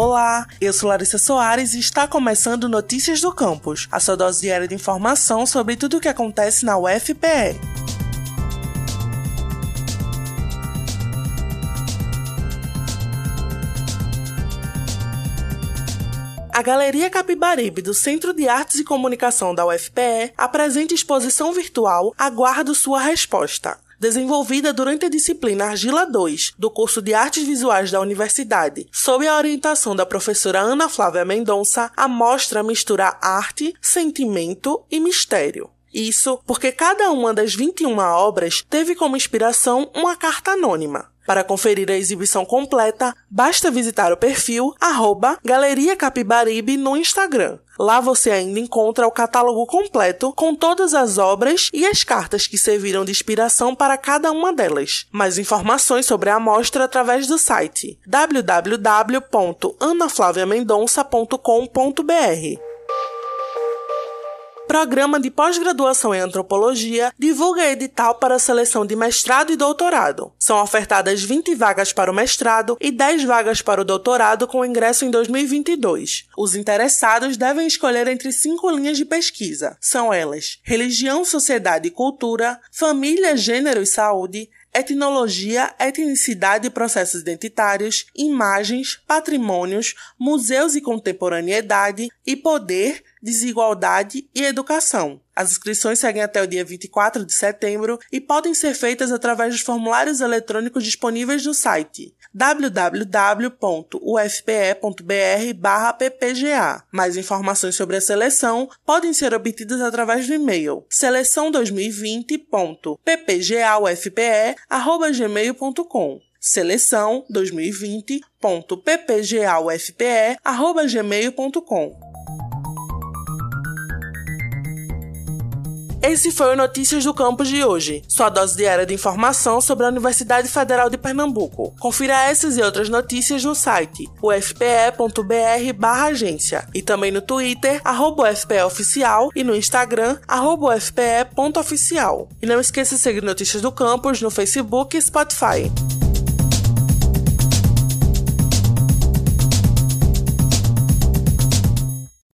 Olá, eu sou Larissa Soares e está começando Notícias do Campus, a sua dose diária de informação sobre tudo o que acontece na UFPE. A Galeria Capibaribe do Centro de Artes e Comunicação da UFPE apresenta exposição virtual Aguardo Sua Resposta desenvolvida durante a disciplina Argila 2 do curso de Artes Visuais da Universidade, sob a orientação da professora Ana Flávia Mendonça, a mostra mistura arte, sentimento e mistério. Isso porque cada uma das 21 obras teve como inspiração uma carta anônima. Para conferir a exibição completa, basta visitar o perfil arroba Galeria Capibaribe no Instagram. Lá você ainda encontra o catálogo completo com todas as obras e as cartas que serviram de inspiração para cada uma delas. Mais informações sobre a mostra através do site www.anaflaviamendonça.com.br. Programa de Pós-Graduação em Antropologia divulga edital para a seleção de mestrado e doutorado. São ofertadas 20 vagas para o mestrado e 10 vagas para o doutorado com ingresso em 2022. Os interessados devem escolher entre cinco linhas de pesquisa. São elas: religião, sociedade e cultura, família, gênero e saúde, etnologia, etnicidade e processos identitários, imagens, patrimônios, museus e contemporaneidade e poder, desigualdade e educação. As inscrições seguem até o dia 24 de setembro e podem ser feitas através dos formulários eletrônicos disponíveis no site www.ufpe.br/ppga. Mais informações sobre a seleção podem ser obtidas através do e-mail seleção2020.ppgaufpe@gmail.com seleção2020.ppgaufpe@gmail.com Esse foi o Notícias do Campus de hoje, sua dose diária de informação sobre a Universidade Federal de Pernambuco. Confira essas e outras notícias no site ufpe.br/agência e também no Twitter @ufpeoficial e no Instagram @ufpe.oficial. E não esqueça de seguir Notícias do Campus no Facebook e Spotify.